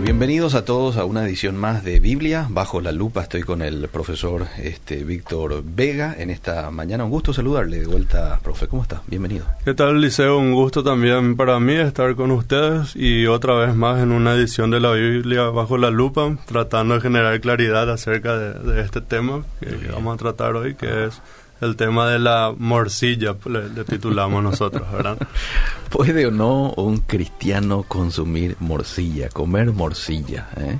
Bienvenidos a todos a una edición más de Biblia bajo la lupa. Estoy con el profesor este, Víctor Vega en esta mañana. Un gusto saludarle de vuelta, profe. ¿Cómo está? Bienvenido. ¿Qué tal, Liceo? Un gusto también para mí estar con ustedes y otra vez más en una edición de la Biblia bajo la lupa, tratando de generar claridad acerca de, este tema que, vamos a tratar hoy, que es el tema de la morcilla, le, titulamos nosotros, ¿verdad? ¿Puede o no un cristiano consumir morcilla, comer morcilla? Eh?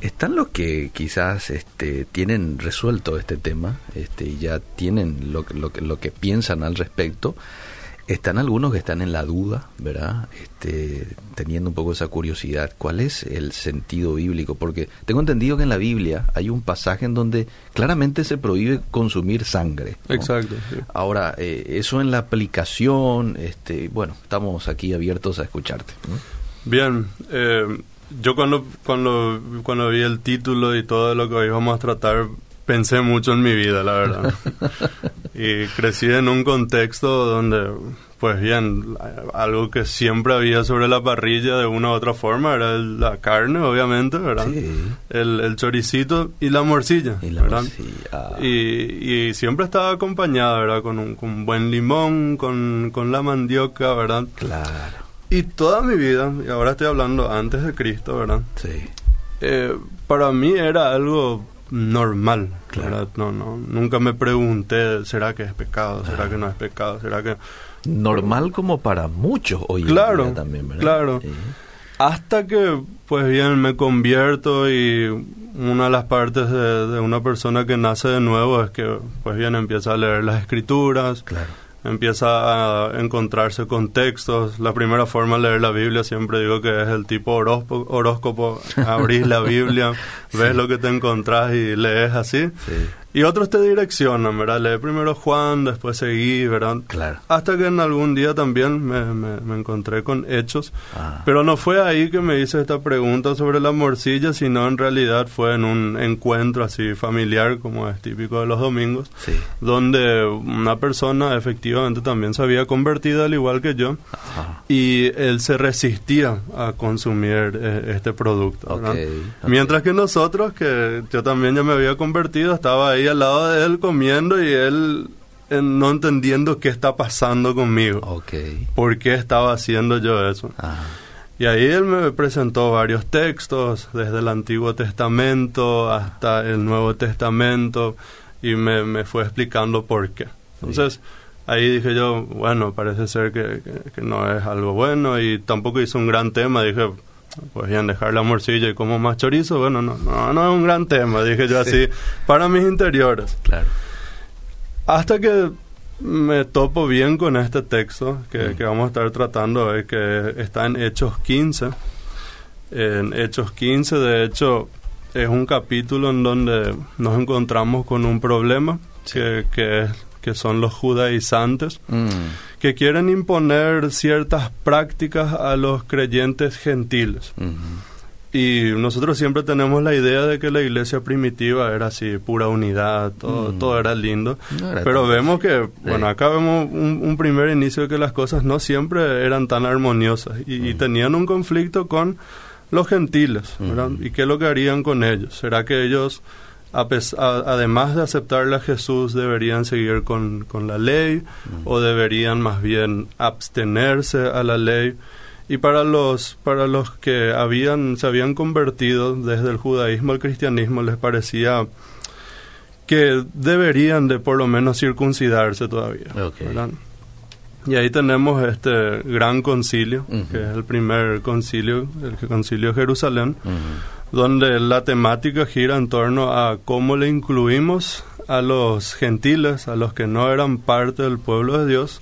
Están los que quizás este, tienen resuelto este tema este, y ya tienen lo, lo, lo que piensan al respecto están algunos que están en la duda, ¿verdad? Este, teniendo un poco esa curiosidad. ¿Cuál es el sentido bíblico? Porque tengo entendido que en la Biblia hay un pasaje en donde claramente se prohíbe consumir sangre. Exacto. Ahora, eh, eso en la aplicación, este, bueno, estamos aquí abiertos a escucharte. Bien, eh, yo cuando, cuando, cuando vi el título y todo lo que hoy vamos a tratar, pensé mucho en mi vida, la verdad. y crecí en un contexto donde, pues bien, algo que siempre había sobre la parrilla de una u otra forma era la carne, obviamente, ¿verdad? El, el, choricito y la morcilla, y ¿verdad? Y, y, siempre estaba acompañada, ¿verdad? Con un, con buen limón, con, con la mandioca, ¿verdad? Claro. Y toda mi vida, y ahora estoy hablando antes de Cristo, ¿verdad? Sí. Eh, para mí era algo normal. Claro. No, no, nunca me pregunté, ¿será que es pecado? ¿Será que no es pecado? ¿Será que...? Normal como para muchos hoy claro, en día también, ¿verdad? Claro, Hasta que, pues bien, me convierto y una de las partes de, de, una persona que nace de nuevo es que, pues bien, empieza a leer las escrituras. Claro empieza a encontrarse con textos. La primera forma de leer la Biblia siempre digo que es el tipo horóscopo. horóscopo. Abrís la Biblia, ves lo que te encontrás y lees así. Sí. Y otros te direccionan, ¿verdad? Lee primero Juan, después seguí, ¿verdad? Claro. Hasta que en algún día también me, me, encontré con hechos. Ah. Pero no fue ahí que me hice esta pregunta sobre la morcilla, sino en realidad fue en un encuentro así familiar, como es típico de los domingos, sí. donde una persona efectivamente también se había convertido al igual que yo. Ajá. Y él se resistía a consumir eh, este producto. ¿verdad? Okay, okay. Mientras que nosotros, que yo también ya me había convertido, estaba ahí al lado de él comiendo y él eh, no entendiendo qué está pasando conmigo. Okay. ¿Por qué estaba haciendo yo eso? Y ahí él me presentó varios textos, desde el Antiguo Testamento hasta el Nuevo Testamento, y me, me fue explicando por qué. Entonces, sí. ahí dije yo, bueno, parece ser que, que, que, no es algo bueno, y tampoco hizo un gran tema, dije, pues bien, dejar la morcilla y como más chorizo, bueno, no, no, no es un gran tema, dije yo así, para mis interiores. Claro. Hasta que me topo bien con este texto que, mm. que, vamos a estar tratando hoy, que está en Hechos 15. En Hechos 15, de hecho, es un capítulo en donde nos encontramos con un problema, Sí. que, que, es, que son los judaizantes, Mm. que quieren imponer ciertas prácticas a los creyentes gentiles. Ujú. Y nosotros siempre tenemos la idea de que la iglesia primitiva era así, pura unidad, todo, Mm. todo era lindo. No era Pero vemos que, bueno, acá vemos un, un primer inicio de que las cosas no siempre eran tan armoniosas y, y Mm. tenían un conflicto con los gentiles, ¿verdad? ¿Y qué es lo que harían con ellos? ¿Será que ellos, a pes- a- además de aceptarle a Jesús, deberían seguir con, con la ley Mm. o deberían más bien abstenerse a la ley? Y para los, para los que habían, se habían convertido desde el judaísmo al cristianismo, les parecía que deberían de por lo menos circuncidarse todavía. Ok. ¿verdad? Y ahí tenemos este gran concilio, que es el primer concilio, el concilio de Jerusalén. Donde la temática gira en torno a cómo le incluimos a los gentiles, a los que no eran parte del pueblo de Dios,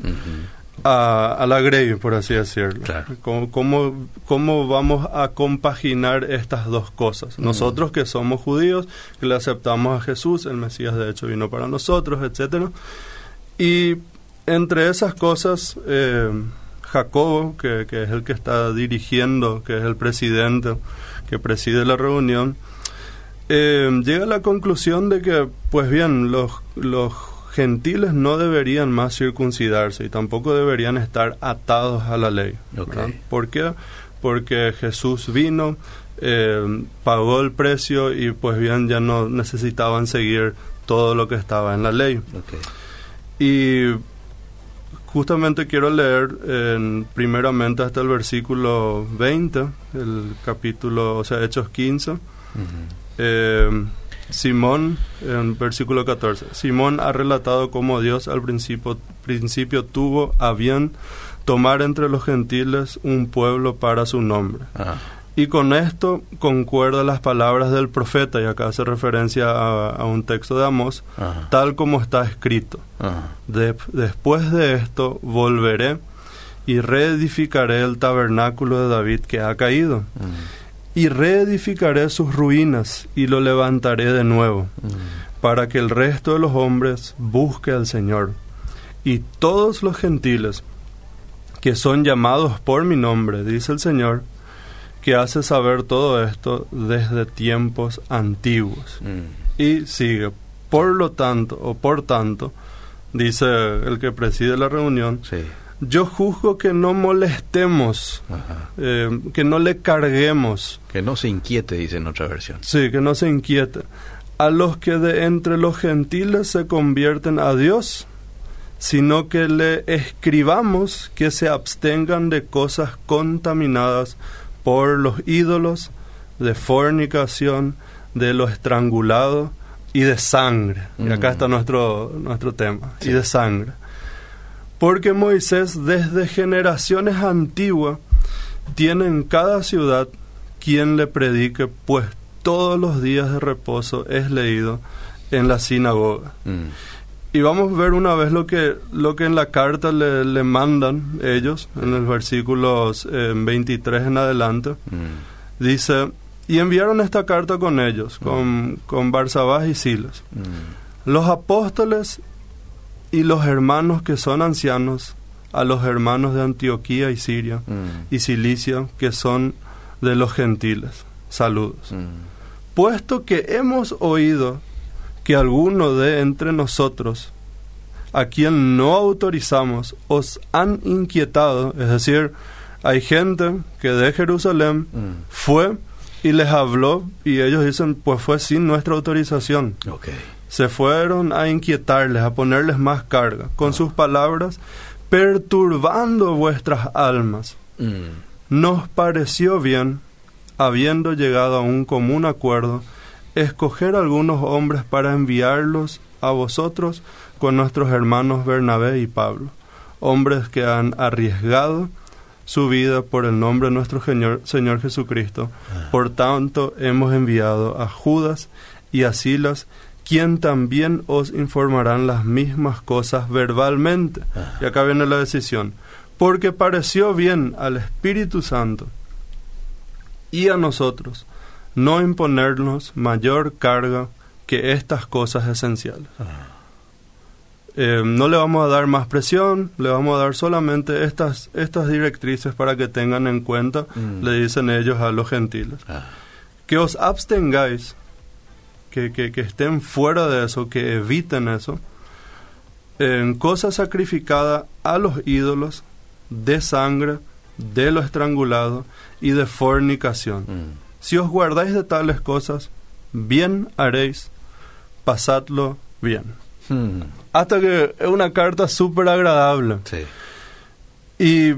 a, a la grey, por así decirlo. Claro. ¿Cómo, cómo, cómo vamos a compaginar estas dos cosas? Nosotros que somos judíos, que le aceptamos a Jesús, el Mesías de hecho vino para nosotros, etcétera. Y entre esas cosas, eh, Jacobo, que, que es el que está dirigiendo, que es el presidente, que preside la reunión, eh, llega a la conclusión de que, pues bien, los, los gentiles no deberían más circuncidarse y tampoco deberían estar atados a la ley. Ok. ¿Por qué? Porque Jesús vino, eh, pagó el precio y pues bien ya no necesitaban seguir todo lo que estaba en la ley. Y justamente quiero leer en, primeramente hasta el versículo 20, el capítulo, o sea, Hechos 15. Ujú. Eh, Simón, en versículo 14, Simón ha relatado cómo Dios al principio, principio tuvo a bien tomar entre los gentiles un pueblo para su nombre. Ah, Y con esto concuerda las palabras del profeta, y acá hace referencia a, a un texto de Amós, ajá, tal como está escrito. De- después de esto volveré y reedificaré el tabernáculo de David que ha caído, Mm, y reedificaré sus ruinas y lo levantaré de nuevo, mm. para que el resto de los hombres busque al Señor. Y todos los gentiles que son llamados por mi nombre, dice el Señor, que hace saber todo esto desde tiempos antiguos. Mm. Y sigue, por lo tanto, o por tanto, dice el que preside la reunión, Sí. yo juzgo que no molestemos, eh, que no le carguemos, Que no se inquiete, dice en otra versión. sí, que no se inquiete, a los que de entre los gentiles se convierten a Dios, sino que le escribamos que se abstengan de cosas contaminadas por los ídolos, de fornicación, de lo estrangulado y de sangre. Y acá Mm. está nuestro, nuestro tema, Sí. y de sangre. Porque Moisés desde generaciones antiguas tiene en cada ciudad quien le predique, pues todos los días de reposo es leído en la sinagoga. Mm. Y vamos a ver una vez lo que, lo que en la carta le, le mandan ellos, en el versículos eh, 23 en adelante. Mm. Dice, y enviaron esta carta con ellos, con, con Barsabás y Silas. Mm. Los apóstoles y los hermanos que son ancianos, a los hermanos de Antioquía y Siria Mm. y Cilicia, que son de los gentiles. Saludos. Mm. Puesto que hemos oído que alguno de entre nosotros, a quien no autorizamos, os han inquietado, es decir, hay gente que de Jerusalén Mm. fue y les habló y ellos dicen, pues fue sin nuestra autorización. Se fueron a inquietarles, a ponerles más carga, con sus palabras, perturbando vuestras almas. Mm. Nos pareció bien, habiendo llegado a un común acuerdo, escoger algunos hombres para enviarlos a vosotros con nuestros hermanos Bernabé y Pablo, hombres que han arriesgado su vida por el nombre de nuestro Señor, Señor Jesucristo. Por tanto, hemos enviado a Judas y a Silas, quien también os informarán las mismas cosas verbalmente. Ah. Y acá viene la decisión. Porque pareció bien al Espíritu Santo y a nosotros no imponernos mayor carga que estas cosas esenciales. Ah. Eh, no le vamos a dar más presión, le vamos a dar solamente estas, estas directrices para que tengan en cuenta, Mm. le dicen ellos a los gentiles. Ah. Que os abstengáis, que, que, que estén fuera de eso, que eviten eso, en cosas sacrificadas a los ídolos, de sangre, de lo estrangulado y de fornicación. Mm. Si os guardáis de tales cosas, bien haréis, pasadlo bien. Mm. Hasta que es una carta súper agradable. Sí. Y,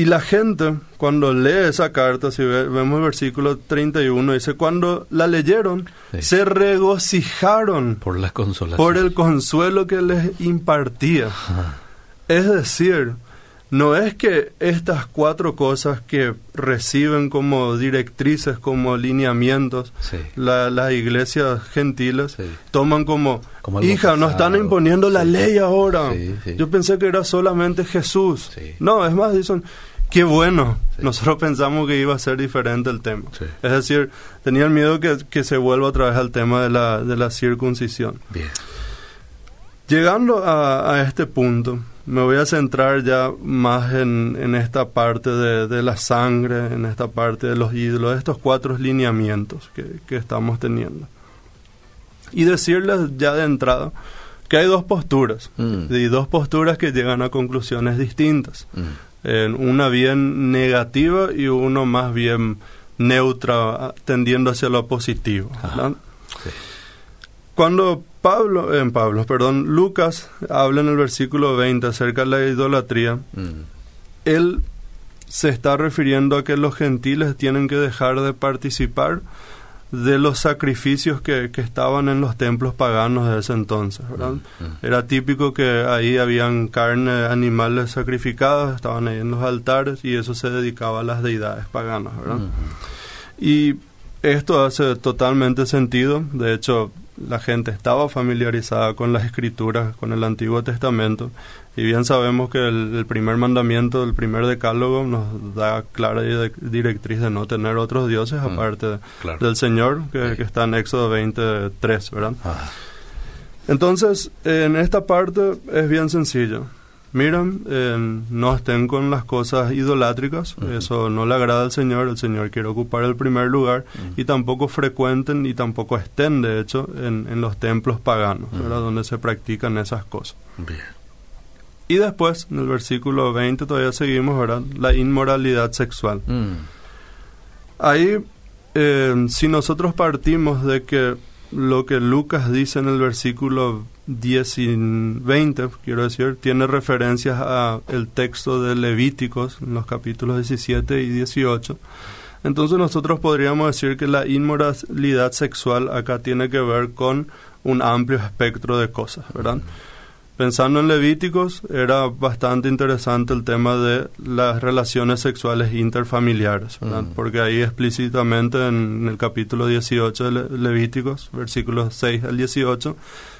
y la gente, cuando lee esa carta, si ve- vemos el versículo 31, dice, cuando la leyeron, Sí. se regocijaron Por la por el consuelo que les impartía. Es decir, no es que estas cuatro cosas que reciben como directrices, como lineamientos, Sí. la- las iglesias gentiles Sí. toman como, hija, nos están pesado". imponiendo la Sí. ley ahora. Yo pensé que era solamente Jesús. No, es más, dicen, qué bueno. Nosotros pensamos que iba a ser diferente el tema. Es decir, tenían miedo que, que se vuelva otra vez al tema de la, de la circuncisión. Bien. Llegando a, a este punto, me voy a centrar ya más en, en esta parte de, de la sangre, en esta parte de los ídolos, de estos cuatro lineamientos que, que estamos teniendo. Y decirles ya de entrada que hay dos posturas, Mm. y dos posturas que llegan a conclusiones distintas. Mm. En una bien negativa y uno más bien neutra, tendiendo hacia lo positivo. Cuando Pablo, en Pablo, perdón, Lucas habla en el versículo 20 acerca de la idolatría, Mm. él se está refiriendo a que los gentiles tienen que dejar de participar de los sacrificios que, que estaban en los templos paganos de ese entonces, ¿verdad? Mm. Era típico que ahí habían carne, animales sacrificados, estaban ahí en los altares y eso se dedicaba a las deidades paganas, ¿verdad? Mm. Y esto hace totalmente sentido. De hecho, la gente estaba familiarizada con las escrituras, con el Antiguo Testamento. Y bien sabemos que el, el primer mandamiento, el primer decálogo, nos da clara di- directriz de no tener otros dioses Mm, aparte claro. del Señor, que, Sí. que está en Éxodo 23, ¿verdad? Ah, Entonces, en esta parte es bien sencillo. Miren, eh, no estén con las cosas idolátricas, eso no le agrada al Señor, el Señor quiere ocupar el primer lugar y tampoco frecuenten y tampoco estén, de hecho, en, en los templos paganos, donde se practican esas cosas. bien. Y después, en el versículo 20 todavía seguimos, ¿verdad? La inmoralidad sexual. Mm. Ahí, eh, si nosotros partimos de que lo que Lucas dice en el versículo 10 y 20, quiero decir, tiene referencias a el texto de Levíticos en los capítulos 17 y 18, entonces nosotros podríamos decir que la inmoralidad sexual acá tiene que ver con un amplio espectro de cosas, ¿verdad? Pensando en Levíticos, era bastante interesante el tema de las relaciones sexuales interfamiliares, ¿verdad? Mm. porque ahí explícitamente en el capítulo 18 de Le- Levíticos, versículos 6 al 18,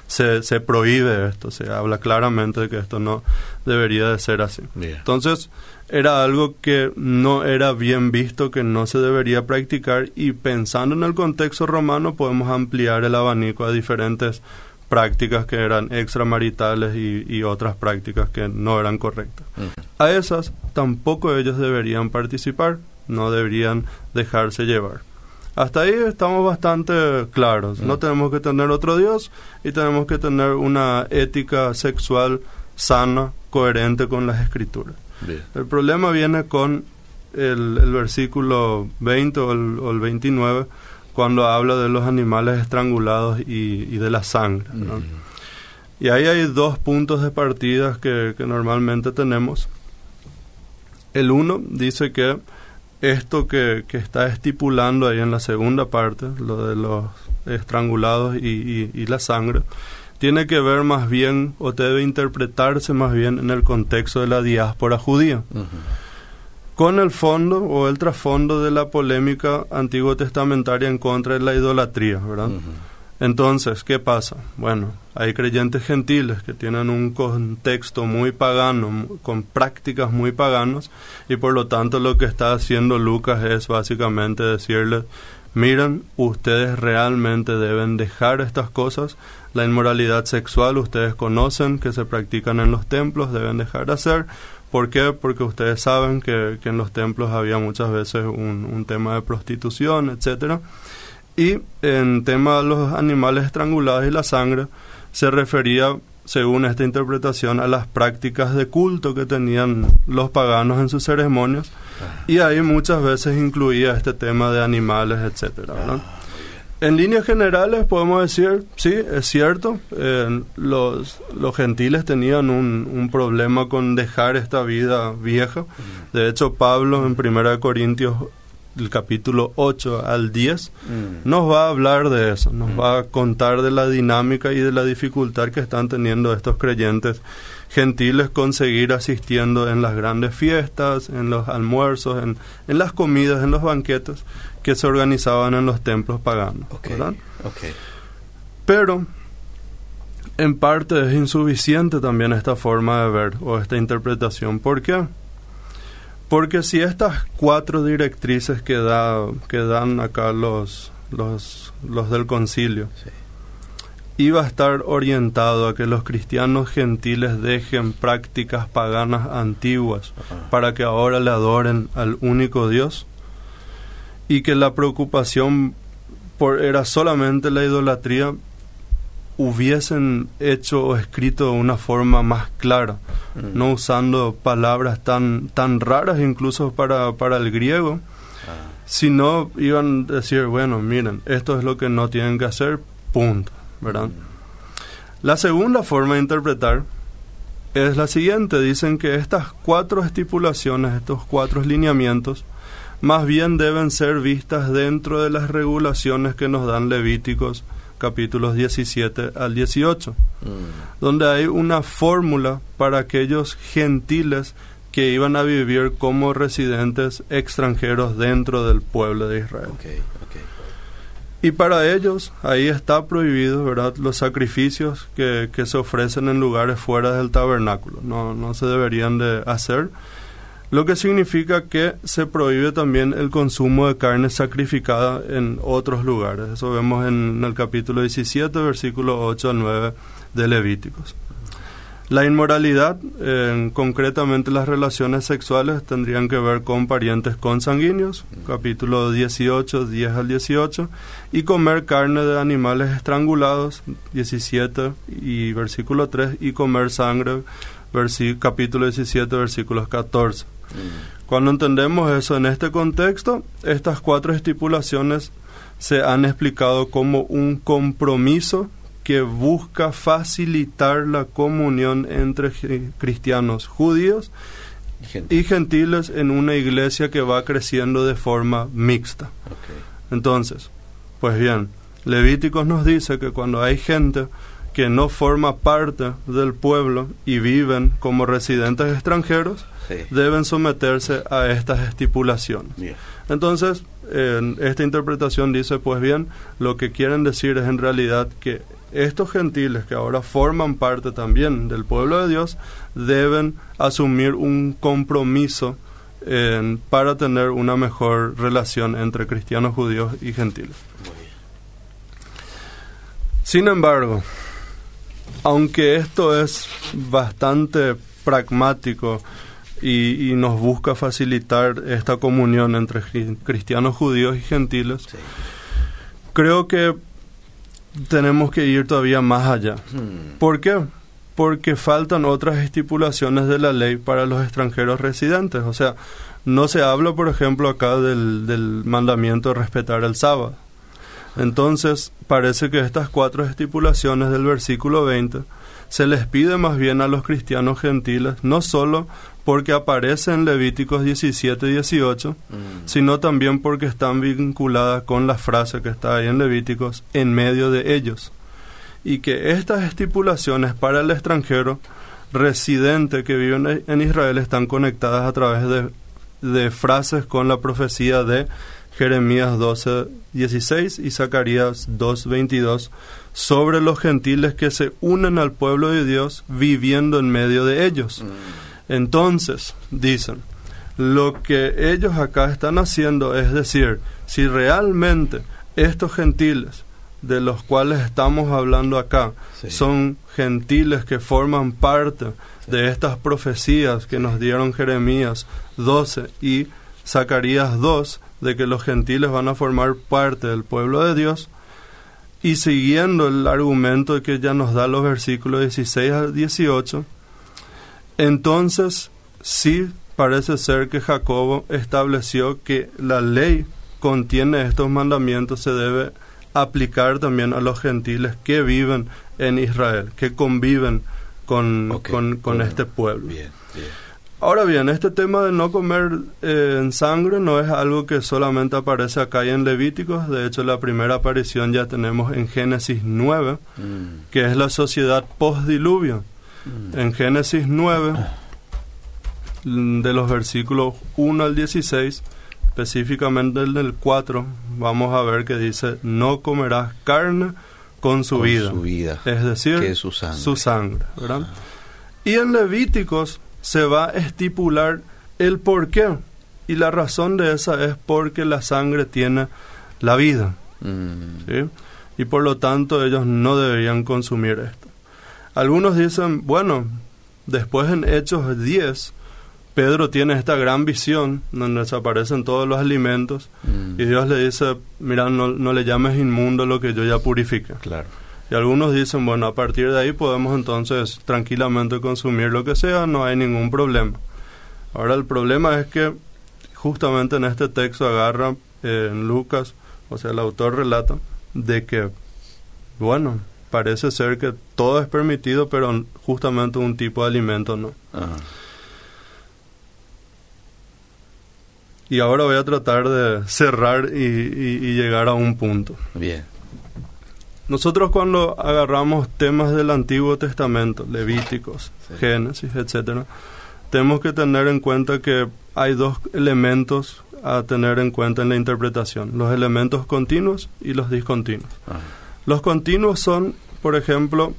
se, se prohíbe esto, se habla claramente de que esto no debería de ser así. Entonces, era algo que no era bien visto, que no se debería practicar y pensando en el contexto romano podemos ampliar el abanico a diferentes prácticas que eran extramaritales y, y otras prácticas que no eran correctas. Mm. A esas tampoco ellos deberían participar, no deberían dejarse llevar. Hasta ahí estamos bastante claros. No Mm. tenemos que tener otro Dios y tenemos que tener una ética sexual sana, coherente con las escrituras. Bien. El problema viene con el, el versículo 20 o el, o el 29, cuando habla de los animales estrangulados y, y de la sangre. ¿no? Y ahí hay dos puntos de partida que, que normalmente tenemos. El uno dice que esto que, que está estipulando ahí en la segunda parte, lo de los estrangulados y, y- y la sangre, tiene que ver más bien o debe interpretarse más bien en el contexto de la diáspora judía. Con el fondo o el trasfondo de la polémica antiguo testamentaria en contra de la idolatría, ¿verdad? Entonces, ¿qué pasa? Bueno, hay creyentes gentiles que tienen un contexto muy pagano, con prácticas muy paganos, y por lo tanto lo que está haciendo Lucas es básicamente decirles, miren, ustedes realmente deben dejar estas cosas, la inmoralidad sexual ustedes conocen que se practican en los templos, deben dejar de hacer. ¿Por qué? Porque ustedes saben que, que en los templos había muchas veces un, un tema de prostitución, etcétera. Y en tema de los animales estrangulados y la sangre, se refería, según esta interpretación, a las prácticas de culto que tenían los paganos en sus ceremonias. Y ahí muchas veces incluía este tema de animales, etcétera, ¿verdad? En líneas generales podemos decir, sí, es cierto, eh, los, los gentiles tenían un, un problema con dejar esta vida vieja. De hecho, Pablo en 1 Corintios, el capítulo 8 al 10, Mm. nos va a hablar de eso, nos va a contar de la dinámica y de la dificultad que están teniendo estos creyentes gentiles con seguir asistiendo en las grandes fiestas, en los almuerzos, en, en las comidas, en los banquetes que se organizaban en los templos paganos. Pero en parte es insuficiente también esta forma de ver o esta interpretación. ¿Por qué? Porque si estas cuatro directrices que, da, que dan acá los, los, los del concilio Sí. Iba a estar orientado a que los cristianos gentiles dejen prácticas paganas antiguas para que ahora le adoren al único Dios y que la preocupación por era solamente la idolatría hubiesen hecho o escrito de una forma más clara, Mm. no usando palabras tan, tan raras incluso para, para el griego, Ah, sino iban a decir, bueno, miren, esto es lo que no tienen que hacer, punto, ¿verdad? La segunda forma de interpretar es la siguiente. Dicen que estas cuatro estipulaciones, estos cuatro lineamientos, más bien deben ser vistas dentro de las regulaciones que nos dan Levíticos capítulos 17 al 18, mm, donde hay una fórmula para aquellos gentiles que iban a vivir como residentes extranjeros dentro del pueblo de Israel. Y para ellos ahí está prohibido, ¿verdad? Los sacrificios que, que se ofrecen en lugares fuera del tabernáculo. No, no se deberían de hacer. Lo que significa que se prohíbe también el consumo de carne sacrificada en otros lugares. Eso vemos en el capítulo 17, versículo 8 al 9 de Levíticos. La inmoralidad, eh, concretamente las relaciones sexuales, tendrían que ver con parientes consanguíneos, capítulo 18, 10 al 18, y comer carne de animales estrangulados, 17 y versículo 3, y comer sangre, capítulo 17, versículos 14. Mm, Cuando entendemos eso en este contexto, estas cuatro estipulaciones se han explicado como un compromiso que busca facilitar la comunión entre cristianos judíos y gentiles en una iglesia que va creciendo de forma mixta. Entonces, pues bien, Levíticos nos dice que cuando hay gente que no forma parte del pueblo y viven como residentes extranjeros, Sí. deben someterse a estas estipulaciones. Bien. Entonces, en esta interpretación dice, pues bien, lo que quieren decir es en realidad que estos gentiles que ahora forman parte también del pueblo de Dios deben asumir un compromiso en- para tener una mejor relación entre cristianos, judíos y gentiles. Sin embargo, aunque esto es bastante pragmático y, y nos busca facilitar esta comunión entre cri- cristianos, judíos y gentiles, Sí. creo que tenemos que ir todavía más allá. Mm, ¿Por qué? Porque faltan otras estipulaciones de la ley para los extranjeros residentes. O sea, no se habla, por ejemplo, acá del, del mandamiento de respetar el sábado. Entonces, parece que estas cuatro estipulaciones del versículo 20 se les pide más bien a los cristianos gentiles, no solo porque aparece en Levíticos 17 y 18, mm, sino también porque están vinculadas con la frase que está ahí en Levíticos, en medio de ellos. Y que estas estipulaciones para el extranjero residente que vive en- en Israel están conectadas a través de, de frases con la profecía de Jeremías 12, 16 y Zacarías 2, 22 sobre los gentiles que se unen al pueblo de Dios viviendo en medio de ellos. mm, Entonces, dicen, lo que ellos acá están haciendo es decir, si realmente estos gentiles de los cuales estamos hablando acá Sí. son gentiles que forman parte de estas profecías que nos dieron Jeremías 12 y Zacarías 2, de que los gentiles van a formar parte del pueblo de Dios, y siguiendo el argumento que ya nos da los versículos 16 al 18, entonces sí parece ser que Jacobo estableció que la ley contiene estos mandamientos, se debe aplicar también a los gentiles que viven en Israel, que conviven con, con, con bueno, este pueblo. Bien, bien. Ahora bien, este tema de no comer eh, en sangre no es algo que solamente aparece acá y en Levíticos, de hecho la primera aparición ya tenemos en Génesis 9, Mm, que es la sociedad post-diluvio. mm, En Génesis 9, mm, de los versículos 1 al 16, específicamente el del 4, vamos a ver que dice, no comerás carne con su con vida. Su vida. Es decir, que es su sangre. su sangre, ¿verdad? Y en Levíticos se va a estipular el por qué. Y la razón de esa es porque la sangre tiene la vida. Mm, ¿sí? Y por lo tanto ellos no deberían consumir esto. Algunos dicen, bueno, después en Hechos 10, Pedro tiene esta gran visión donde desaparecen todos los alimentos mm, y Dios le dice, mira, no, no le llames inmundo lo que yo ya purifique. Claro. Y algunos dicen, bueno, a partir de ahí podemos entonces tranquilamente consumir lo que sea, no hay ningún problema. Ahora el problema es que justamente en este texto agarra eh, en Lucas, o sea, el autor relata de que, bueno, parece ser que todo es permitido, pero justamente un tipo de alimento no. Y ahora voy a tratar de cerrar y, llegar a un punto. Bien. Nosotros cuando agarramos temas del Antiguo Testamento, Levíticos, Génesis, etcétera, tenemos que tener en cuenta que hay dos elementos a tener en cuenta en la interpretación, los elementos continuos y los discontinuos. Ah. Los continuos son, por ejemplo,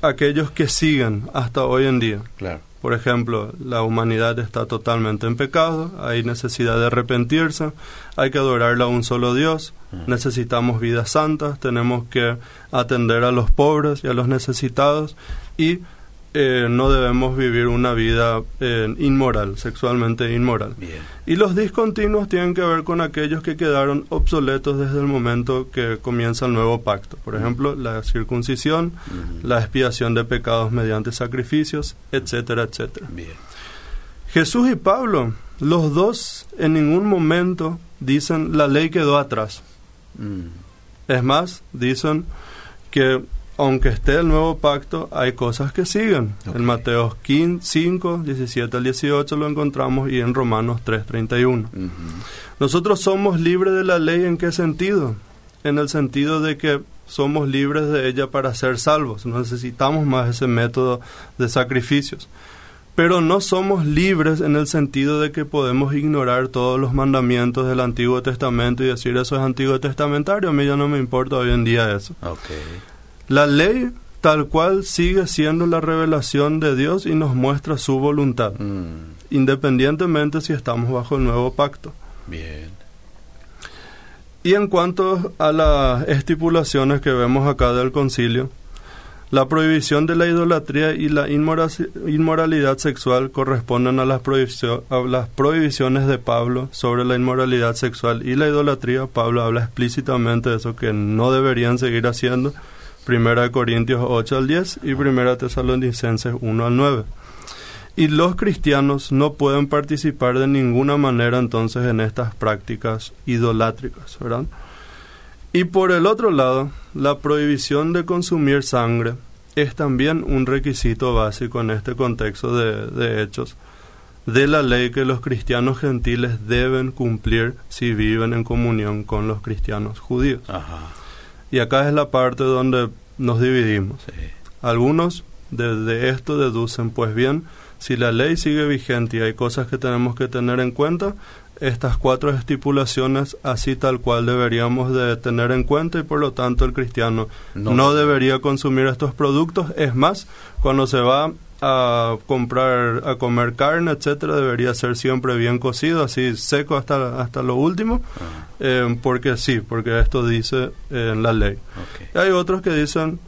aquellos que siguen hasta hoy en día. Claro. Por ejemplo, la humanidad está totalmente en pecado, hay necesidad de arrepentirse, hay que adorarle a un solo Dios, necesitamos vidas santas, tenemos que atender a los pobres y a los necesitados y eh, no debemos vivir una vida eh, inmoral, sexualmente inmoral. Y los discontinuos tienen que ver con aquellos que quedaron obsoletos desde el momento que comienza el nuevo pacto. Por ejemplo, la circuncisión, la expiación de pecados mediante sacrificios, etcétera, etcétera. Jesús y Pablo, los dos en ningún momento dicen la ley quedó atrás. Mm. Es más, dicen que aunque esté el nuevo pacto, hay cosas que siguen. En Mateo 5, 17 al 18 lo encontramos y en Romanos 3, 31. Nosotros somos libres de la ley en qué sentido? En el sentido de que somos libres de ella para ser salvos. No necesitamos más ese método de sacrificios. Pero no somos libres en el sentido de que podemos ignorar todos los mandamientos del Antiguo Testamento y decir eso es Antiguo Testamentario. A mí ya no me importa hoy en día eso. La ley tal cual sigue siendo la revelación de Dios y nos muestra su voluntad, mm. independientemente si estamos bajo el nuevo pacto. Bien. Y en cuanto a las estipulaciones que vemos acá del concilio, la prohibición de la idolatría y la inmoralidad sexual corresponden a las, a las, prohibiciones de Pablo sobre la inmoralidad sexual y la idolatría. Pablo habla explícitamente de eso que no deberían seguir haciendo Primera de Corintios 8 al 10 y Primera Tesalonicenses 1 al 9. Y los cristianos no pueden participar de ninguna manera entonces en estas prácticas idolátricas, ¿verdad? Y por el otro lado, la prohibición de consumir sangre es también un requisito básico en este contexto de, de hechos de la ley que los cristianos gentiles deben cumplir si viven en comunión con los cristianos judíos. Ajá. Y acá es la parte donde nos dividimos. Algunos desde esto deducen, pues bien, si la ley sigue vigente y hay cosas que tenemos que tener en cuenta, estas cuatro estipulaciones así tal cual deberíamos de tener en cuenta y por lo tanto el cristiano no debería consumir estos productos. Es más, cuando se va a comprar, a comer carne, etcétera, debería ser siempre bien cocido, así seco hasta, hasta lo último, eh, porque sí, porque esto dice en la ley. hay otros que dicen,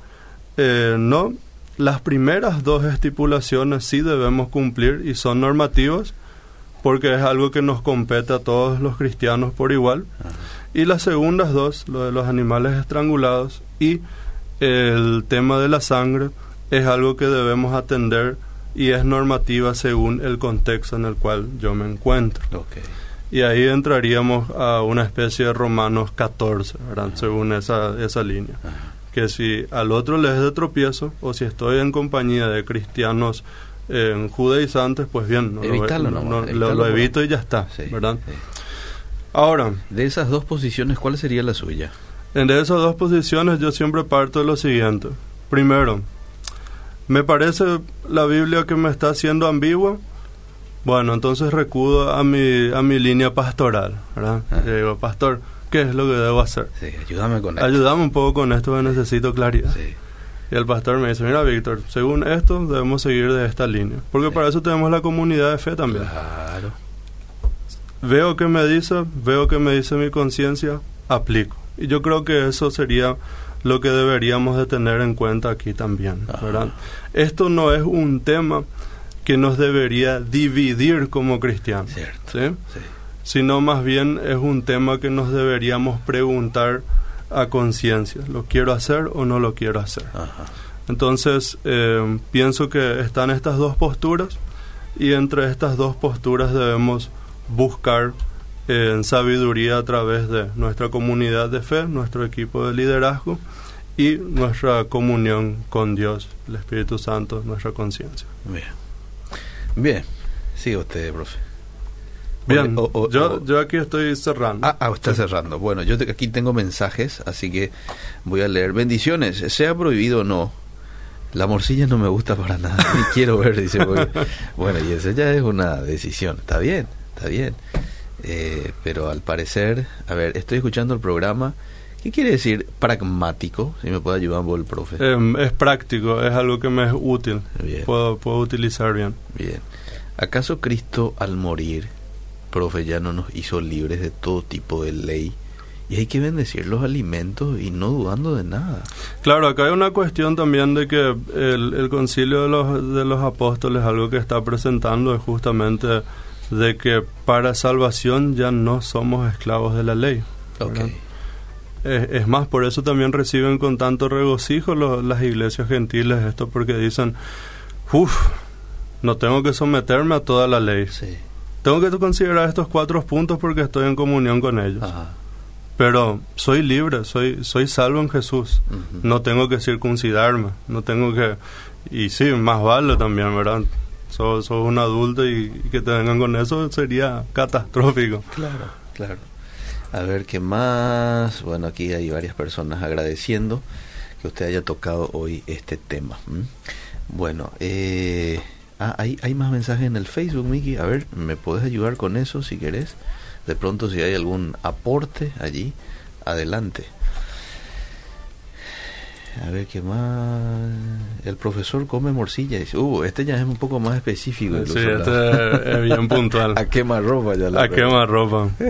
eh, no, las primeras dos estipulaciones sí debemos cumplir y son normativas, porque es algo que nos compete a todos los cristianos por igual. Y las segundas dos, lo de los animales estrangulados y el tema de la sangre, es algo que debemos atender y es normativa según el contexto en el cual yo me encuentro. Y ahí entraríamos a una especie de Romanos 14, según esa, esa línea. Que si al otro le es de tropiezo, o si estoy en compañía de cristianos eh, judaizantes, pues bien, lo, evito y ya está, ¿verdad? Ahora, de esas dos posiciones, ¿cuál sería la suya? En de esas dos posiciones yo siempre parto de lo siguiente. Primero, me parece la Biblia que me está haciendo ambigua. Bueno, entonces recudo a mi, a mi línea pastoral, ¿verdad? Ah. digo, pastor, ¿qué es lo que debo hacer? Sí, ayúdame con esto. Ayúdame un poco con esto que necesito claridad. Sí. Y el pastor me dice, mira, Víctor, según esto debemos seguir de esta línea. Porque para eso tenemos la comunidad de fe también. Claro. Veo que me dice, veo que me dice mi conciencia, aplico. Y yo creo que eso sería lo que deberíamos de tener en cuenta aquí también, ¿verdad? Esto no es un tema que nos debería dividir como cristianos, ¿sí? sino más bien es un tema que nos deberíamos preguntar a conciencia. ¿Lo quiero hacer o no lo quiero hacer? Entonces, eh, pienso que están estas dos posturas y entre estas dos posturas debemos buscar en sabiduría a través de nuestra comunidad de fe, nuestro equipo de liderazgo y nuestra comunión con Dios, el Espíritu Santo, nuestra conciencia. Bien. Bien. Sigue usted, profe. Bien, yo, yo aquí estoy cerrando. Ah, ah está cerrando. Bueno, yo aquí tengo mensajes, así que voy a leer. Bendiciones, sea prohibido o no. La morcilla no me gusta para nada, ni quiero ver, dice. bueno, y esa ya es una decisión. Está bien, está bien. Eh, pero al parecer, a ver, estoy escuchando el programa. ¿Qué quiere decir pragmático? Si me puede ayudar vos, el profe. Em, es práctico, es algo que me es útil. Puedo, puedo utilizar bien. Bien. ¿Acaso Cristo al morir profe, ya no nos hizo libres de todo tipo de ley. Y hay que bendecir los alimentos y no dudando de nada. Claro, acá hay una cuestión también de que el, concilio de los, de los apóstoles, algo que está presentando es justamente de que para salvación ya no somos esclavos de la ley. Es, más, por eso también reciben con tanto regocijo las iglesias gentiles esto, porque dicen, uff, no tengo que someterme a toda la ley. Sí tengo que considerar estos cuatro puntos porque estoy en comunión con ellos. Pero soy libre, soy, soy salvo en Jesús. No tengo que circuncidarme, no tengo que... Y sí, más vale también, ¿verdad? Sos, un adulto y, que te vengan con eso sería catastrófico. Claro, claro. A ver, ¿qué más? Bueno, aquí hay varias personas agradeciendo que usted haya tocado hoy este tema. Bueno, eh... Ah, hay, hay más mensajes en el Facebook, Miki. A ver, ¿me puedes ayudar con eso si querés? De pronto, si hay algún aporte allí, adelante. A ver qué más. El profesor come morcilla. Dice, uh, este ya es un poco más específico. Sí, este es bien puntual. a quema ropa ya la A quema ropa.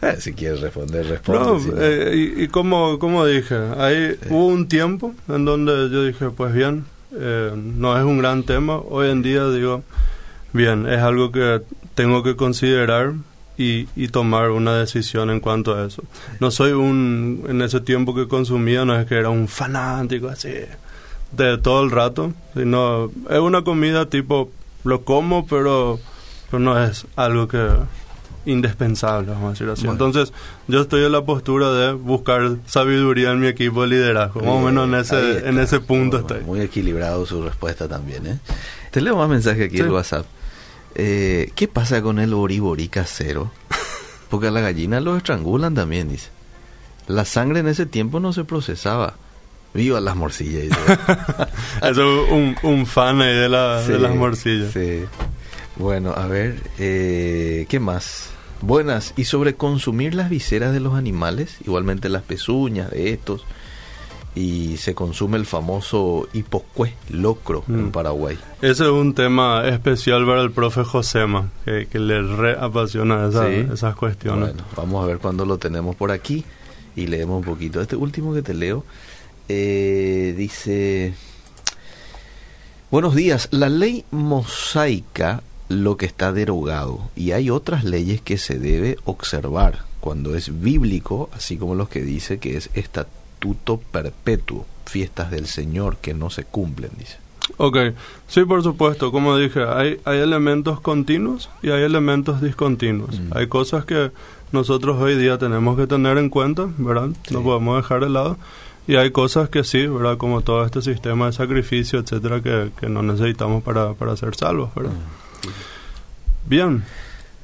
Ah, si quieres responder, responde. No, eh, y, como, como dije, ahí hubo un tiempo en donde yo dije, pues bien, eh, no es un gran tema. Hoy en día digo, bien, es algo que tengo que considerar y, tomar una decisión en cuanto a eso. No soy un, en ese tiempo que consumía, no es que era un fanático así de todo el rato, sino es una comida tipo, lo como, pero, pero no es algo que indispensable, vamos a decir así. Entonces, yo estoy en la postura de buscar sabiduría en mi equipo de liderazgo. Más o menos en ese, en ese punto estoy. Muy equilibrado su respuesta también, ¿eh? Te leo más mensaje aquí en el WhatsApp. Eh, ¿Qué pasa con el oriborí casero? Porque a la gallina lo estrangulan también, dice. La sangre en ese tiempo no se procesaba. Viva las morcillas. Eso es un, un fan ahí de, la, de las morcillas. Sí. Bueno, a ver, eh, ¿qué más? Buenas. Y sobre consumir las viseras de los animales, igualmente las pezuñas de estos. Y se consume el famoso hiposcué, locro, en mm. Paraguay. Ese es un tema especial para el profe Josema, que, le re apasiona esas cuestiones. Bueno, vamos a ver cuándo lo tenemos por aquí y leemos un poquito. Este último que te leo eh, dice... Buenos días. La ley mosaica lo que está derogado y hay otras leyes que se debe observar cuando es bíblico, así como los que dice que es estatuto perpetuo, fiestas del Señor que no se cumplen, dice. Ok, sí, por supuesto, como dije, hay, hay elementos continuos y hay elementos discontinuos. Mm. Hay cosas que nosotros hoy día tenemos que tener en cuenta, ¿verdad? No podemos dejar de lado. Y hay cosas que sí, ¿verdad? Como todo este sistema de sacrificio, etcétera, que, que no necesitamos para, para ser salvos, ¿verdad? Mm. Bien.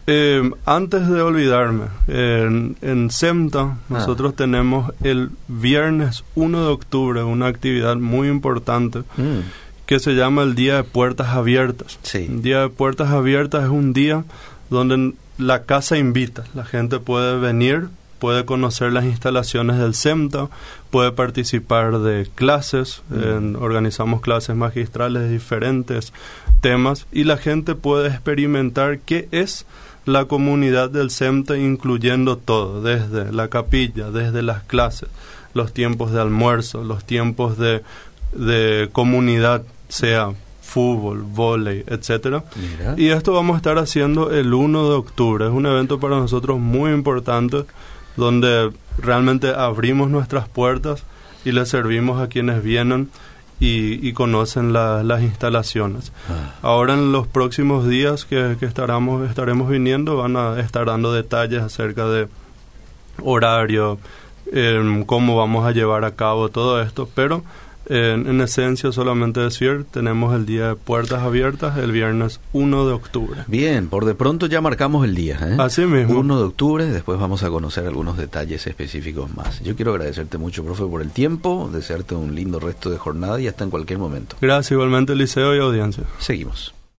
Eh, antes de olvidarme, en, en SEMTA ah. nosotros tenemos el viernes 1 de octubre una actividad muy importante mm. que se llama el Día de Puertas Abiertas. El Día de Puertas Abiertas es un día donde la casa invita, la gente puede venir, puede conocer las instalaciones del SEMTA, puede participar de clases, mm. organizamos clases magistrales de diferentes temas y la gente puede experimentar qué es la comunidad del SEMTA incluyendo todo, desde la capilla, desde las clases, los tiempos de almuerzo, los tiempos de, de comunidad, sea fútbol, volei, etcétera. Y esto vamos a estar haciendo el 1 de octubre. Es un evento para nosotros muy importante donde realmente abrimos nuestras puertas y les servimos a quienes vienen y, conocen las instalaciones. Ah. Ahora en los próximos días que, que estaremos, estaremos viniendo van a estar dando detalles acerca de horario, em, cómo vamos a llevar a cabo todo esto, pero en, esencia, solamente decir, tenemos el día de puertas abiertas el viernes 1 de octubre. Bien, por de pronto ya marcamos el día. ¿eh? Así mismo. 1 de octubre, después vamos a conocer algunos detalles específicos más. Yo quiero agradecerte mucho, profe, por el tiempo, desearte un lindo resto de jornada y hasta en cualquier momento. Gracias igualmente, Liceo y audiencia. Seguimos.